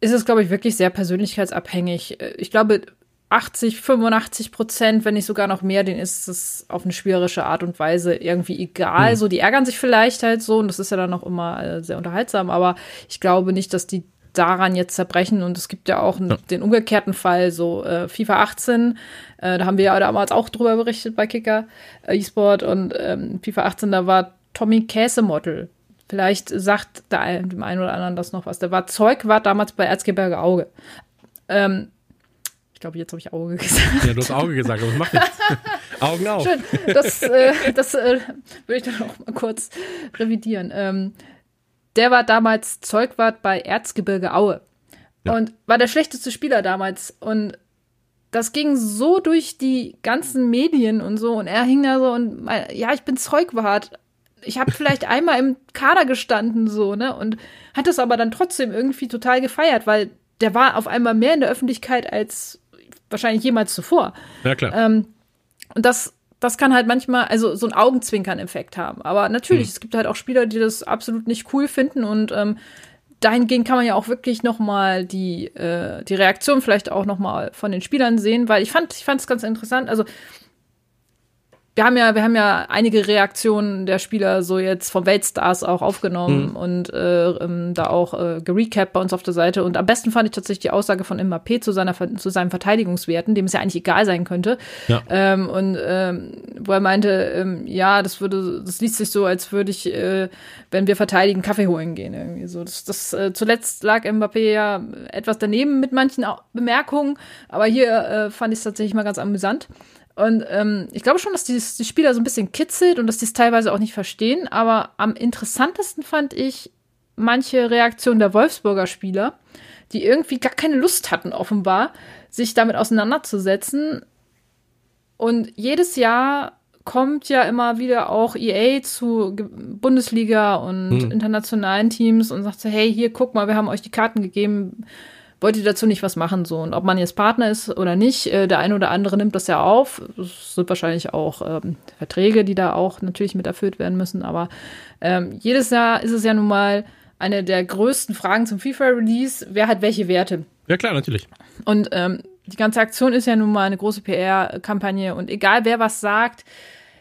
ist es, glaube ich, wirklich sehr persönlichkeitsabhängig. Äh, Ich glaube, 80, 85 Prozent, wenn nicht sogar noch mehr, denen ist es auf eine spielerische Art und Weise irgendwie egal. So, die ärgern sich vielleicht halt so und das ist ja dann auch immer äh, sehr unterhaltsam, aber ich glaube nicht, dass die daran jetzt zerbrechen und es gibt ja auch n- den umgekehrten Fall, so äh, FIFA 18, äh, da haben wir ja damals auch drüber berichtet bei Kicker äh, eSport und ähm, FIFA 18, da war Tommy Käsemottel. Vielleicht sagt der ein, dem einen oder anderen das noch was. Der war Zeugwart damals bei Erzgebirge Auge. Ähm, ich glaube, jetzt habe ich Auge [laughs] gesagt. Ja, du hast Auge gesagt, aber das macht nichts. [laughs] Augen auf. Schön. Das, äh, das äh, würde ich dann auch mal kurz revidieren. Ähm, der war damals Zeugwart bei Erzgebirge Aue und war der schlechteste Spieler damals. Und das ging so durch die ganzen Medien und so. Und er hing da so und mein, ja, ich bin Zeugwart. Ich habe vielleicht einmal im Kader gestanden, so, ne? Und hat das aber dann trotzdem irgendwie total gefeiert, weil der war auf einmal mehr in der Öffentlichkeit als wahrscheinlich jemals zuvor. Ja, klar. Ähm, und das, das kann halt manchmal, also so ein Augenzwinkern-Effekt haben. Aber natürlich, hm. es gibt halt auch Spieler, die das absolut nicht cool finden und ähm, dahingehend kann man ja auch wirklich noch mal die äh, die Reaktion vielleicht auch noch mal von den Spielern sehen, weil ich fand ich fand es ganz interessant. Also wir haben ja, wir haben ja einige Reaktionen der Spieler so jetzt vom Weltstars auch aufgenommen mhm. und äh, ähm, da auch äh, gerecapt bei uns auf der Seite. Und am besten fand ich tatsächlich die Aussage von Mbappé zu seiner zu seinen Verteidigungswerten, dem es ja eigentlich egal sein könnte. Ja. Ähm, und ähm, wo er meinte, ähm, ja, das würde, das liest sich so, als würde ich, äh, wenn wir verteidigen, Kaffee holen gehen irgendwie so. Das, das äh, zuletzt lag Mbappé ja etwas daneben mit manchen Bemerkungen, aber hier äh, fand ich es tatsächlich mal ganz amüsant. Und ähm, ich glaube schon, dass die, die Spieler so ein bisschen kitzelt und dass die es teilweise auch nicht verstehen. Aber am interessantesten fand ich manche Reaktionen der Wolfsburger Spieler, die irgendwie gar keine Lust hatten, offenbar, sich damit auseinanderzusetzen. Und jedes Jahr kommt ja immer wieder auch EA zu Bundesliga und hm. internationalen Teams und sagt so, hey, hier, guck mal, wir haben euch die Karten gegeben wollte dazu nicht was machen so und ob man jetzt Partner ist oder nicht, äh, der eine oder andere nimmt das ja auf. Es sind wahrscheinlich auch ähm, Verträge, die da auch natürlich mit erfüllt werden müssen, aber ähm, jedes Jahr ist es ja nun mal eine der größten Fragen zum FIFA-Release, wer hat welche Werte? Ja klar, natürlich. Und ähm, die ganze Aktion ist ja nun mal eine große PR-Kampagne und egal wer was sagt,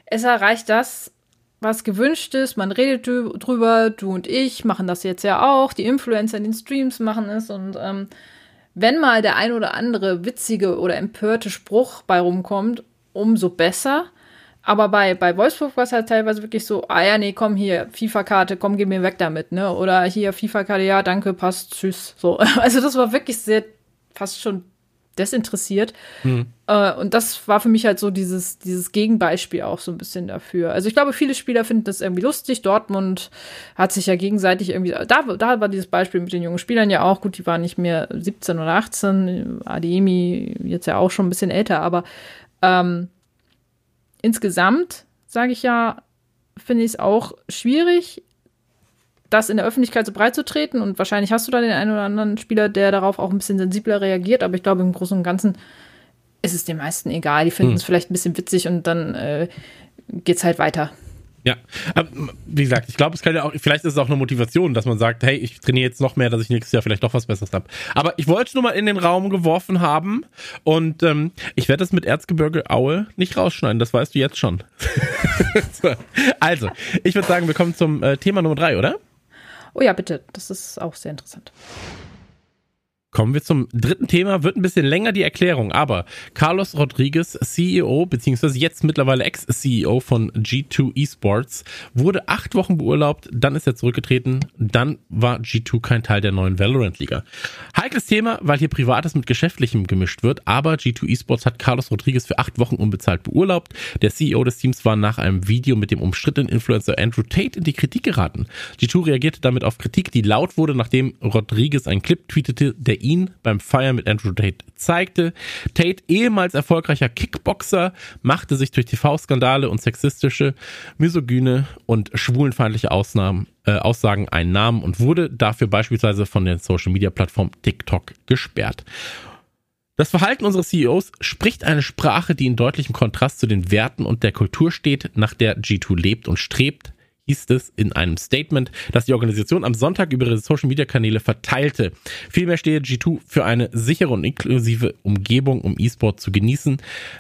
es erreicht das, was gewünscht ist. Man redet drüber, du und ich machen das jetzt ja auch, die Influencer in den Streams machen es und ähm, wenn mal der ein oder andere witzige oder empörte Spruch bei rumkommt, umso besser. Aber bei, bei Wolfsburg war es halt teilweise wirklich so, ah ja, nee, komm hier, FIFA-Karte, komm, geh mir weg damit, ne? Oder hier, FIFA-Karte, ja, danke, passt, tschüss. So. [laughs] Also das war wirklich sehr, fast schon desinteressiert. Mhm. Äh, und das war für mich halt so dieses, dieses Gegenbeispiel auch so ein bisschen dafür. Also ich glaube, viele Spieler finden das irgendwie lustig. Dortmund hat sich ja gegenseitig irgendwie, da, da war dieses Beispiel mit den jungen Spielern ja auch gut, die waren nicht mehr 17 oder 18, Ademi jetzt ja auch schon ein bisschen älter, aber ähm, insgesamt sage ich ja, finde ich es auch schwierig, das in der Öffentlichkeit so breit zu treten. Und wahrscheinlich hast du da den einen oder anderen Spieler, der darauf auch ein bisschen sensibler reagiert. Aber ich glaube, im Großen und Ganzen ist es den meisten egal. Die finden hm. es vielleicht ein bisschen witzig und dann äh, geht es halt weiter. Ja, aber wie gesagt, ich glaube, es kann ja auch, vielleicht ist es auch eine Motivation, dass man sagt, hey, ich trainiere jetzt noch mehr, dass ich nächstes Jahr vielleicht doch was Besseres habe. Aber ich wollte es nur mal in den Raum geworfen haben und ähm, ich werde das mit Erzgebirge Aue nicht rausschneiden, das weißt du jetzt schon. [laughs] also, ich würde sagen, wir kommen zum äh, Thema Nummer drei, oder? Oh ja, bitte, das ist auch sehr interessant. Kommen wir zum dritten Thema. Wird ein bisschen länger die Erklärung, aber Carlos Rodriguez, CEO, beziehungsweise jetzt mittlerweile Ex-CEO von G2 Esports, wurde acht Wochen beurlaubt, dann ist er zurückgetreten, dann war G2 kein Teil der neuen Valorant-Liga. Heikles Thema, weil hier Privates mit Geschäftlichem gemischt wird, aber G2 Esports hat Carlos Rodriguez für acht Wochen unbezahlt beurlaubt. Der CEO des Teams war nach einem Video mit dem umstrittenen Influencer Andrew Tate in die Kritik geraten. G2 reagierte damit auf Kritik, die laut wurde, nachdem Rodriguez einen Clip tweetete, der ihn beim Feiern mit Andrew Tate zeigte. Tate, ehemals erfolgreicher Kickboxer, machte sich durch TV-Skandale und sexistische, misogyne und schwulenfeindliche Ausnahmen, äh, Aussagen einen Namen und wurde dafür beispielsweise von der Social-Media-Plattform TikTok gesperrt. Das Verhalten unseres CEOs spricht eine Sprache, die in deutlichem Kontrast zu den Werten und der Kultur steht, nach der G2 lebt und strebt hieß es in einem Statement, das die Organisation am Sonntag über ihre Social-Media-Kanäle verteilte. Vielmehr stehe G2 für eine sichere und inklusive Umgebung, um E-Sport zu genießen,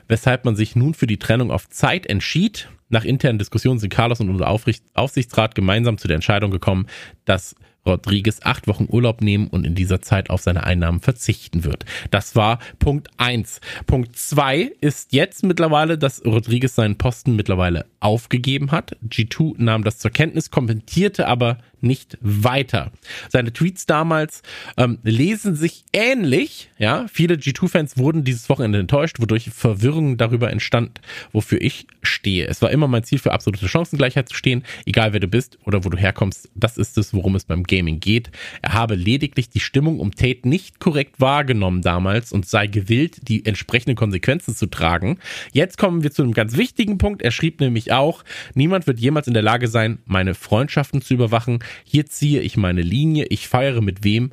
weshalb man sich nun für die Trennung auf Zeit entschied. Nach internen Diskussionen sind Carlos und unser Aufsichtsrat gemeinsam zu der Entscheidung gekommen, dass Rodriguez acht Wochen Urlaub nehmen und in dieser Zeit auf seine Einnahmen verzichten wird. Das war Punkt eins. Punkt zwei ist jetzt mittlerweile, dass Rodriguez seinen Posten mittlerweile aufgegeben hat. G2 nahm das zur Kenntnis, kommentierte aber nicht weiter. Seine Tweets damals ähm, lesen sich ähnlich. Ja, viele G2-Fans wurden dieses Wochenende enttäuscht, wodurch Verwirrung darüber entstand, wofür ich stehe. Es war immer mein Ziel, für absolute Chancengleichheit zu stehen, egal wer du bist oder wo du herkommst. Das ist es, worum es beim Gaming geht. Er habe lediglich die Stimmung um Tate nicht korrekt wahrgenommen damals und sei gewillt, die entsprechenden Konsequenzen zu tragen. Jetzt kommen wir zu einem ganz wichtigen Punkt. Er schrieb nämlich auch, niemand wird jemals in der Lage sein, meine Freundschaften zu überwachen. Hier ziehe ich meine Linie. Ich feiere mit wem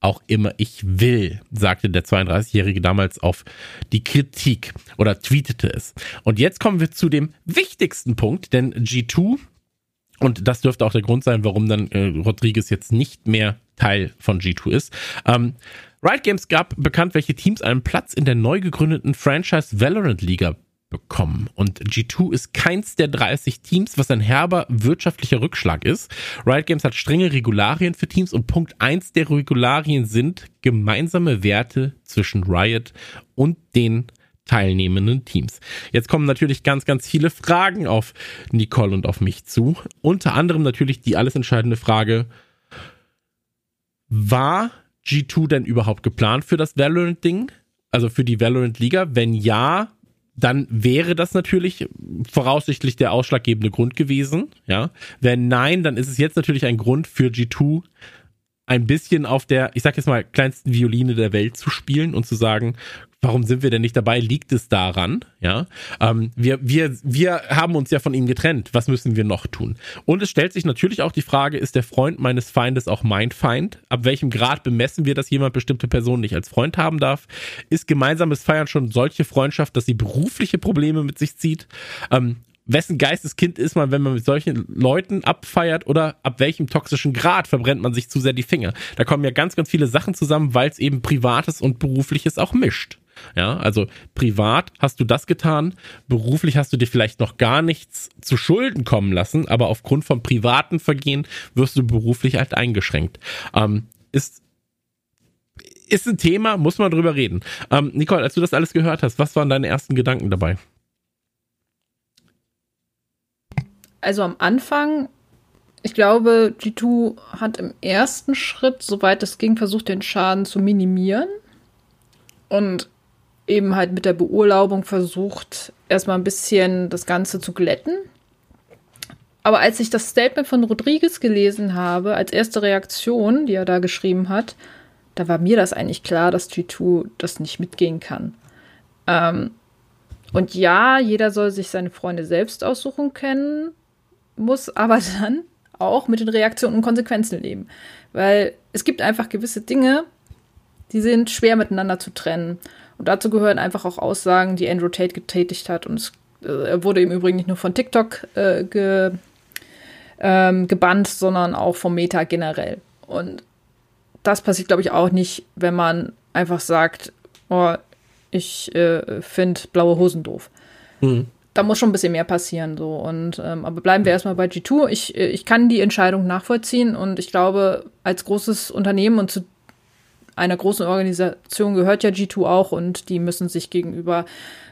auch immer ich will, sagte der 32-Jährige damals auf die Kritik oder tweetete es. Und jetzt kommen wir zu dem wichtigsten Punkt, denn G2 und das dürfte auch der Grund sein, warum dann äh, Rodriguez jetzt nicht mehr Teil von G2 ist. Ähm, Riot Games gab bekannt, welche Teams einen Platz in der neu gegründeten Franchise Valorant Liga bekommen. Und G2 ist keins der 30 Teams, was ein herber wirtschaftlicher Rückschlag ist. Riot Games hat strenge Regularien für Teams und Punkt 1 der Regularien sind gemeinsame Werte zwischen Riot und den teilnehmenden Teams. Jetzt kommen natürlich ganz, ganz viele Fragen auf Nicole und auf mich zu. Unter anderem natürlich die alles entscheidende Frage, war G2 denn überhaupt geplant für das Valorant-Ding? Also für die Valorant-Liga? Wenn ja, dann wäre das natürlich voraussichtlich der ausschlaggebende Grund gewesen. Ja, wenn nein, dann ist es jetzt natürlich ein Grund für G2 ein bisschen auf der, ich sag jetzt mal, kleinsten Violine der Welt zu spielen und zu sagen, warum sind wir denn nicht dabei? Liegt es daran? Ja, ähm, wir, wir, wir haben uns ja von ihm getrennt. Was müssen wir noch tun? Und es stellt sich natürlich auch die Frage, ist der Freund meines Feindes auch mein Feind? Ab welchem Grad bemessen wir, dass jemand bestimmte Personen nicht als Freund haben darf? Ist gemeinsames Feiern schon solche Freundschaft, dass sie berufliche Probleme mit sich zieht? Ähm, wessen Geisteskind ist man, wenn man mit solchen Leuten abfeiert oder ab welchem toxischen Grad verbrennt man sich zu sehr die Finger. Da kommen ja ganz, ganz viele Sachen zusammen, weil es eben Privates und Berufliches auch mischt. Ja, also privat hast du das getan, beruflich hast du dir vielleicht noch gar nichts zu Schulden kommen lassen, aber aufgrund von privaten Vergehen wirst du beruflich halt eingeschränkt. Ähm, ist ist ein Thema, muss man drüber reden. Ähm, Nicole, als du das alles gehört hast, was waren deine ersten Gedanken dabei? Also am Anfang, ich glaube, G2 hat im ersten Schritt, soweit es ging, versucht, den Schaden zu minimieren. Und eben halt mit der Beurlaubung versucht, erstmal ein bisschen das Ganze zu glätten. Aber als ich das Statement von Rodriguez gelesen habe, als erste Reaktion, die er da geschrieben hat, da war mir das eigentlich klar, dass G2 das nicht mitgehen kann. Ähm, und ja, jeder soll sich seine Freunde selbst aussuchen können, muss aber [laughs] dann auch mit den Reaktionen und Konsequenzen leben. Weil es gibt einfach gewisse Dinge, die sind schwer miteinander zu trennen. Und dazu gehören einfach auch Aussagen, die Andrew Tate getätigt hat. Und es, äh, er wurde im Übrigen nicht nur von TikTok äh, ge, ähm, gebannt, sondern auch vom Meta generell. Und das passiert, glaube ich, auch nicht, wenn man einfach sagt, oh, ich äh, finde blaue Hosen doof. Mhm. Da muss schon ein bisschen mehr passieren, so. Und, ähm, aber bleiben wir erstmal bei G2. Ich, äh, ich kann die Entscheidung nachvollziehen und ich glaube, als großes Unternehmen und zu einer großen Organisation gehört ja G2 auch und die müssen sich gegenüber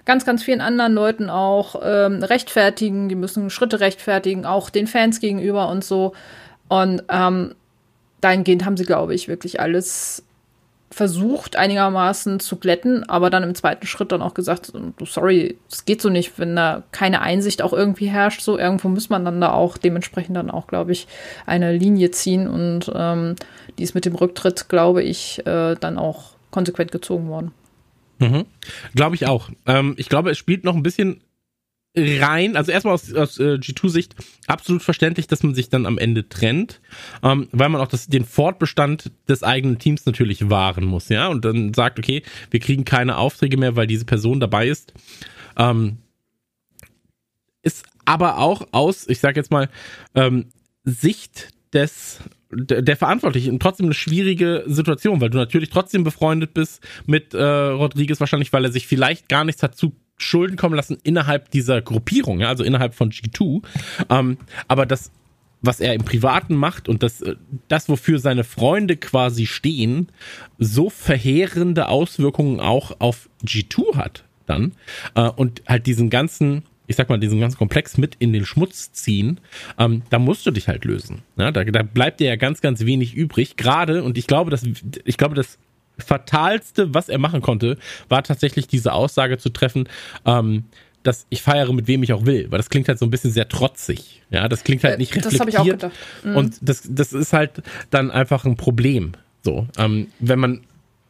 ganz, ganz vielen anderen Leuten auch ähm, rechtfertigen, die müssen Schritte rechtfertigen, auch den Fans gegenüber und so. Und ähm, dahingehend haben sie, glaube ich, wirklich alles versucht einigermaßen zu glätten, aber dann im zweiten Schritt dann auch gesagt, sorry, es geht so nicht, wenn da keine Einsicht auch irgendwie herrscht, so irgendwo muss man dann da auch dementsprechend dann auch, glaube ich, eine Linie ziehen und ähm, die ist mit dem Rücktritt, glaube ich, äh, dann auch konsequent gezogen worden. Mhm. Glaube ich auch. Ähm, ich glaube, es spielt noch ein bisschen rein, also erstmal aus, aus äh, G2-Sicht absolut verständlich, dass man sich dann am Ende trennt, ähm, weil man auch das, den Fortbestand des eigenen Teams natürlich wahren muss, ja, und dann sagt, okay, wir kriegen keine Aufträge mehr, weil diese Person dabei ist. Ähm, ist aber auch aus, ich sag jetzt mal, ähm, Sicht des der Verantwortliche und trotzdem eine schwierige Situation, weil du natürlich trotzdem befreundet bist mit äh, Rodriguez wahrscheinlich, weil er sich vielleicht gar nichts hat zu Schulden kommen lassen innerhalb dieser Gruppierung, ja, also innerhalb von G2. Ähm, aber das, was er im Privaten macht und das, äh, das, wofür seine Freunde quasi stehen, so verheerende Auswirkungen auch auf G2 hat dann äh, und halt diesen ganzen ich sag mal, diesen ganzen Komplex mit in den Schmutz ziehen, ähm, da musst du dich halt lösen. Ja, da, da bleibt dir ja ganz, ganz wenig übrig. Gerade, und ich glaube, dass, ich glaube, dass fatalste, was er machen konnte, war tatsächlich diese Aussage zu treffen, ähm, dass ich feiere mit wem ich auch will, weil das klingt halt so ein bisschen sehr trotzig. Ja, das klingt halt äh, nicht reflektiert. Das habe ich auch gedacht. Mhm. Und das, das ist halt dann einfach ein Problem. So, ähm, wenn man,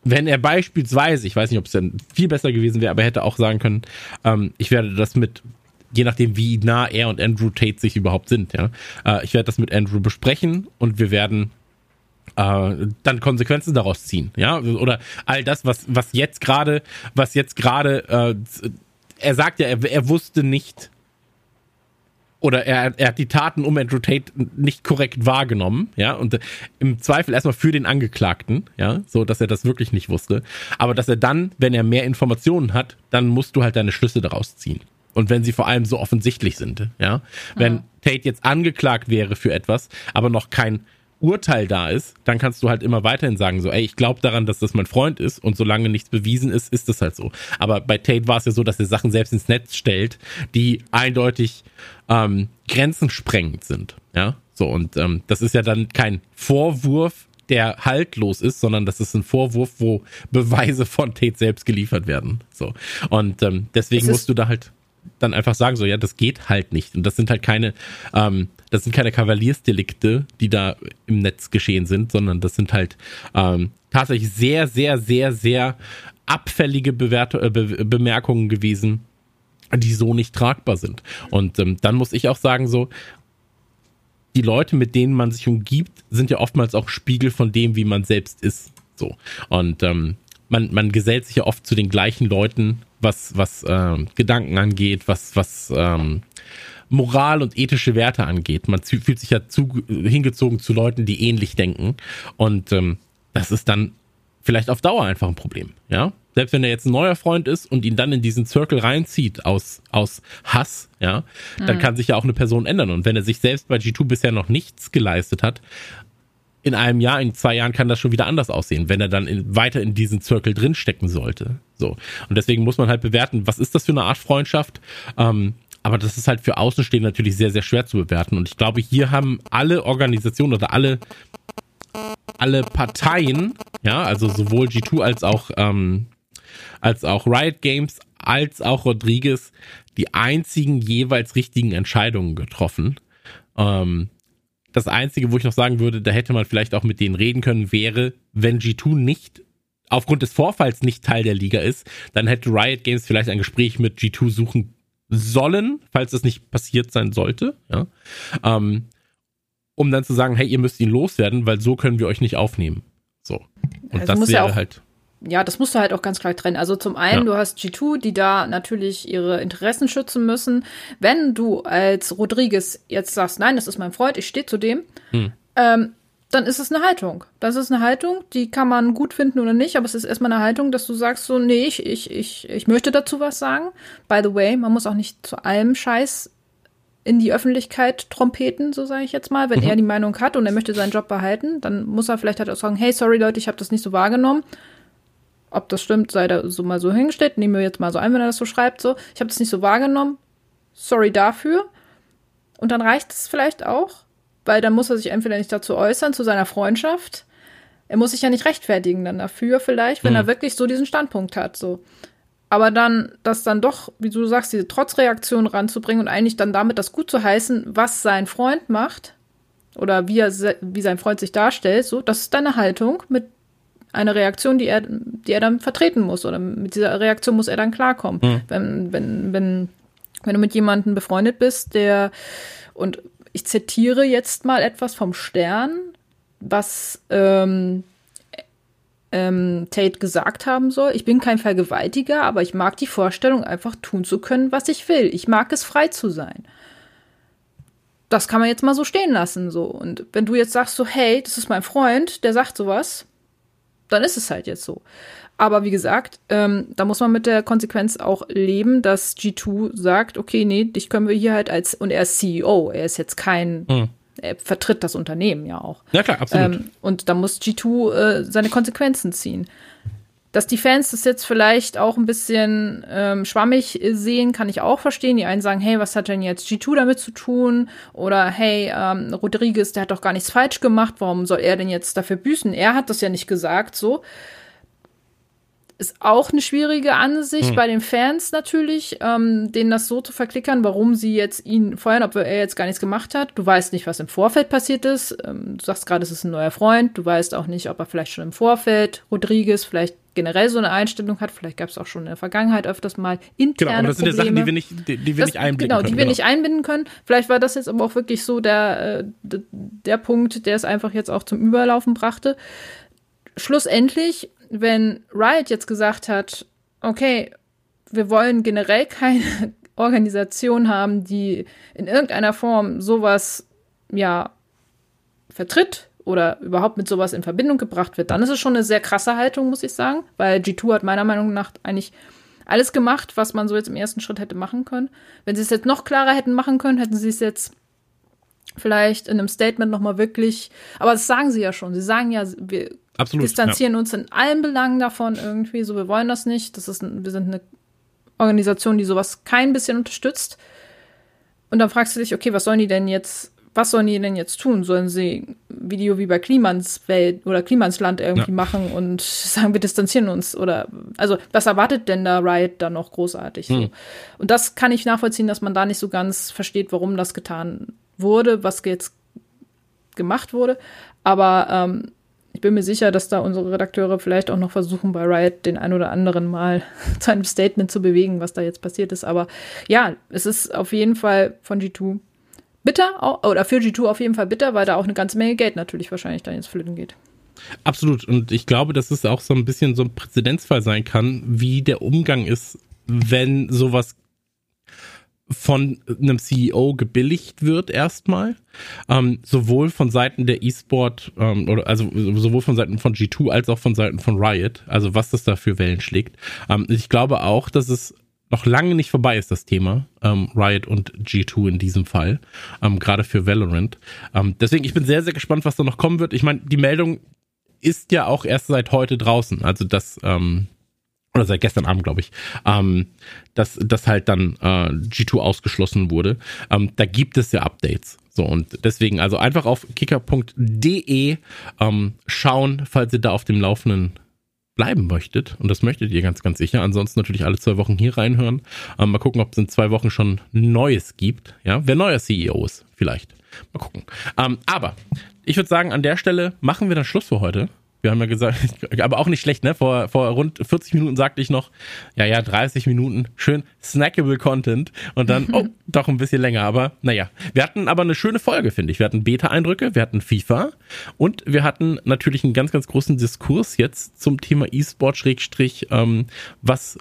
wenn er beispielsweise, ich weiß nicht, ob es dann viel besser gewesen wäre, aber er hätte auch sagen können, ähm, ich werde das mit je nachdem, wie nah er und Andrew Tate sich überhaupt sind, ja. Äh, ich werde das mit Andrew besprechen und wir werden äh, dann Konsequenzen daraus ziehen, ja, oder all das, was was jetzt gerade, was jetzt gerade, äh, er sagt ja, er, er wusste nicht oder er, er hat die Taten um Andrew Tate nicht korrekt wahrgenommen, ja, und äh, im Zweifel erstmal für den Angeklagten, ja, so dass er das wirklich nicht wusste, aber dass er dann, wenn er mehr Informationen hat, dann musst du halt deine Schlüsse daraus ziehen. Und wenn sie vor allem so offensichtlich sind, ja, wenn mhm. Tate jetzt angeklagt wäre für etwas, aber noch kein Urteil da ist, dann kannst du halt immer weiterhin sagen, so, ey, ich glaube daran, dass das mein Freund ist und solange nichts bewiesen ist, ist das halt so. Aber bei Tate war es ja so, dass er Sachen selbst ins Netz stellt, die eindeutig ähm, grenzensprengend sind. Ja, so und ähm, das ist ja dann kein Vorwurf, der haltlos ist, sondern das ist ein Vorwurf, wo Beweise von Tate selbst geliefert werden. So und ähm, deswegen musst du da halt dann einfach sagen, so, ja, das geht halt nicht. Und das sind halt keine, ähm, das sind keine Kavaliersdelikte, die da im Netz geschehen sind, sondern das sind halt ähm, tatsächlich sehr, sehr, sehr, sehr abfällige Bewert äh, Be Bemerkungen gewesen, die so nicht tragbar sind. Und ähm, dann muss ich auch sagen, so, die Leute, mit denen man sich umgibt, sind ja oftmals auch Spiegel von dem, wie man selbst ist. So. Und ähm, man, man gesellt sich ja oft zu den gleichen Leuten, was, was äh, Gedanken angeht, was, was ähm, Moral und ethische Werte angeht. Man fühlt sich ja zu, hingezogen zu Leuten, die ähnlich denken. Und ähm, das ist dann vielleicht auf Dauer einfach ein Problem, ja. Selbst wenn er jetzt ein neuer Freund ist und ihn dann in diesen Circle reinzieht aus, aus Hass, ja, dann mhm. kann sich ja auch eine Person ändern. Und wenn er sich selbst bei G2 bisher noch nichts geleistet hat, in einem Jahr, in zwei Jahren kann das schon wieder anders aussehen, wenn er dann in, weiter in diesen Zirkel drinstecken sollte. So. Und deswegen muss man halt bewerten, was ist das für eine Art Freundschaft? Ähm, aber das ist halt für Außenstehende natürlich sehr, sehr schwer zu bewerten. Und ich glaube, hier haben alle Organisationen oder alle, alle Parteien, ja, also sowohl G2 als auch, ähm, als auch Riot Games, als auch Rodriguez, die einzigen jeweils richtigen Entscheidungen getroffen. Ähm, das Einzige, wo ich noch sagen würde, da hätte man vielleicht auch mit denen reden können, wäre, wenn G2 nicht aufgrund des Vorfalls nicht Teil der Liga ist, dann hätte Riot Games vielleicht ein Gespräch mit G2 suchen sollen, falls das nicht passiert sein sollte, ja, ähm, um dann zu sagen, hey, ihr müsst ihn loswerden, weil so können wir euch nicht aufnehmen. So. Und also das wäre ja halt ja, das musst du halt auch ganz klar trennen. Also zum einen, ja. du hast G2, die da natürlich ihre Interessen schützen müssen. Wenn du als Rodriguez jetzt sagst, nein, das ist mein Freund, ich stehe zu dem, hm. ähm, dann ist es eine Haltung. Das ist eine Haltung, die kann man gut finden oder nicht, aber es ist erstmal eine Haltung, dass du sagst so, nee, ich, ich, ich, ich möchte dazu was sagen. By the way, man muss auch nicht zu allem Scheiß in die Öffentlichkeit trompeten, so sage ich jetzt mal. Wenn mhm. er die Meinung hat und er möchte seinen Job behalten, dann muss er vielleicht halt auch sagen, hey, sorry Leute, ich habe das nicht so wahrgenommen. Ob das stimmt, sei da so mal so hingestellt. Nehmen wir jetzt mal so ein, wenn er das so schreibt. So, ich habe das nicht so wahrgenommen. Sorry dafür. Und dann reicht es vielleicht auch, weil dann muss er sich entweder nicht dazu äußern, zu seiner Freundschaft. Er muss sich ja nicht rechtfertigen dann dafür, vielleicht, wenn mhm. er wirklich so diesen Standpunkt hat. So. Aber dann, das dann doch, wie du sagst, diese Trotzreaktion ranzubringen und eigentlich dann damit das gut zu heißen, was sein Freund macht oder wie, er, wie sein Freund sich darstellt, so, das ist deine Haltung, mit eine Reaktion, die er, die er dann vertreten muss. Oder mit dieser Reaktion muss er dann klarkommen. Mhm. Wenn, wenn, wenn, wenn du mit jemandem befreundet bist, der, und ich zitiere jetzt mal etwas vom Stern, was ähm, ähm, Tate gesagt haben soll. Ich bin kein Vergewaltiger, aber ich mag die Vorstellung, einfach tun zu können, was ich will. Ich mag es, frei zu sein. Das kann man jetzt mal so stehen lassen, so. Und wenn du jetzt sagst so, hey, das ist mein Freund, der sagt sowas, dann ist es halt jetzt so. Aber wie gesagt, ähm, da muss man mit der Konsequenz auch leben, dass G2 sagt, okay, nee, dich können wir hier halt als, und er ist CEO, er ist jetzt kein, mhm. er vertritt das Unternehmen ja auch. Ja klar, absolut. Ähm, und da muss G2 äh, seine Konsequenzen ziehen. Dass die Fans das jetzt vielleicht auch ein bisschen ähm, schwammig sehen, kann ich auch verstehen. Die einen sagen, hey, was hat denn jetzt G2 damit zu tun? Oder hey, ähm, Rodriguez, der hat doch gar nichts falsch gemacht, warum soll er denn jetzt dafür büßen? Er hat das ja nicht gesagt, so. Ist auch eine schwierige Ansicht hm. bei den Fans natürlich, ähm, denen das so zu verklickern, warum sie jetzt ihn feuern, obwohl er jetzt gar nichts gemacht hat. Du weißt nicht, was im Vorfeld passiert ist. Ähm, du sagst gerade, es ist ein neuer Freund. Du weißt auch nicht, ob er vielleicht schon im Vorfeld Rodriguez vielleicht generell so eine Einstellung hat. Vielleicht gab es auch schon in der Vergangenheit öfters mal interne Genau, aber das sind ja Sachen, die wir nicht, die, die wir das, nicht einbinden genau, können. Die wir genau. nicht einbinden können. Vielleicht war das jetzt aber auch wirklich so der, äh, der Punkt, der es einfach jetzt auch zum Überlaufen brachte. Schlussendlich, wenn Riot jetzt gesagt hat, okay, wir wollen generell keine [laughs] Organisation haben, die in irgendeiner Form sowas, ja, vertritt oder überhaupt mit sowas in Verbindung gebracht wird, dann ist es schon eine sehr krasse Haltung, muss ich sagen, weil G2 hat meiner Meinung nach eigentlich alles gemacht, was man so jetzt im ersten Schritt hätte machen können. Wenn sie es jetzt noch klarer hätten machen können, hätten sie es jetzt vielleicht in einem Statement nochmal wirklich, aber das sagen sie ja schon. Sie sagen ja, wir Absolut, distanzieren ja. uns in allen Belangen davon irgendwie, so wir wollen das nicht. Das ist, wir sind eine Organisation, die sowas kein bisschen unterstützt. Und dann fragst du dich, okay, was sollen die denn jetzt, was sollen die denn jetzt tun? Sollen sie ein Video wie bei Klimans Welt oder Klimans Land irgendwie ja. machen und [laughs] sagen, wir distanzieren uns? Oder also was erwartet denn da Riot dann noch großartig? Hm. So? Und das kann ich nachvollziehen, dass man da nicht so ganz versteht, warum das getan wurde, was jetzt gemacht wurde. Aber ähm, ich bin mir sicher, dass da unsere Redakteure vielleicht auch noch versuchen, bei Riot den ein oder anderen mal [laughs] zu einem Statement zu bewegen, was da jetzt passiert ist. Aber ja, es ist auf jeden Fall von G2 bitter, oder für G2 auf jeden Fall bitter, weil da auch eine ganze Menge Geld natürlich wahrscheinlich dann jetzt flöten geht. Absolut. Und ich glaube, dass es auch so ein bisschen so ein Präzedenzfall sein kann, wie der Umgang ist, wenn sowas von einem CEO gebilligt wird erstmal, ähm, sowohl von Seiten der E-Sport ähm, oder also sowohl von Seiten von G2 als auch von Seiten von Riot, also was das da für Wellen schlägt. Ähm, ich glaube auch, dass es noch lange nicht vorbei ist, das Thema ähm, Riot und G2 in diesem Fall, ähm, gerade für Valorant. Ähm, deswegen, ich bin sehr, sehr gespannt, was da noch kommen wird. Ich meine, die Meldung ist ja auch erst seit heute draußen, also das ähm, oder seit gestern Abend, glaube ich, ähm, dass, dass halt dann äh, G2 ausgeschlossen wurde. Ähm, da gibt es ja Updates. So, und deswegen also einfach auf kicker.de ähm, schauen, falls ihr da auf dem Laufenden bleiben möchtet. Und das möchtet ihr ganz, ganz sicher. Ansonsten natürlich alle zwei Wochen hier reinhören. Ähm, mal gucken, ob es in zwei Wochen schon Neues gibt. Ja, wer neuer CEO ist, vielleicht. Mal gucken. Ähm, aber ich würde sagen, an der Stelle machen wir dann Schluss für heute. Wir haben ja gesagt, [laughs] aber auch nicht schlecht, ne? Vor, vor rund 40 Minuten sagte ich noch, ja, ja, 30 Minuten, schön snackable Content und dann, [laughs] oh, doch ein bisschen länger, aber naja. Wir hatten aber eine schöne Folge, finde ich. Wir hatten Beta-Eindrücke, wir hatten FIFA und wir hatten natürlich einen ganz, ganz großen Diskurs jetzt zum Thema E-Sport, Schrägstrich, ähm, was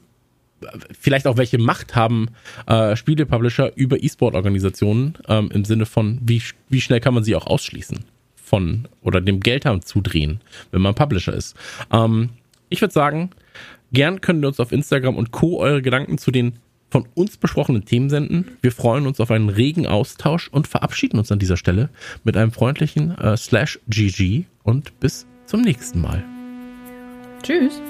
vielleicht auch welche Macht haben äh, Spiele-Publisher über E-Sport-Organisationen ähm, im Sinne von, wie, wie schnell kann man sie auch ausschließen von oder dem Geldhahn zudrehen, wenn man Publisher ist. Ähm, ich würde sagen, gern können wir uns auf Instagram und Co. eure Gedanken zu den von uns besprochenen Themen senden. Wir freuen uns auf einen regen Austausch und verabschieden uns an dieser Stelle mit einem freundlichen äh, Slash GG und bis zum nächsten Mal. Tschüss.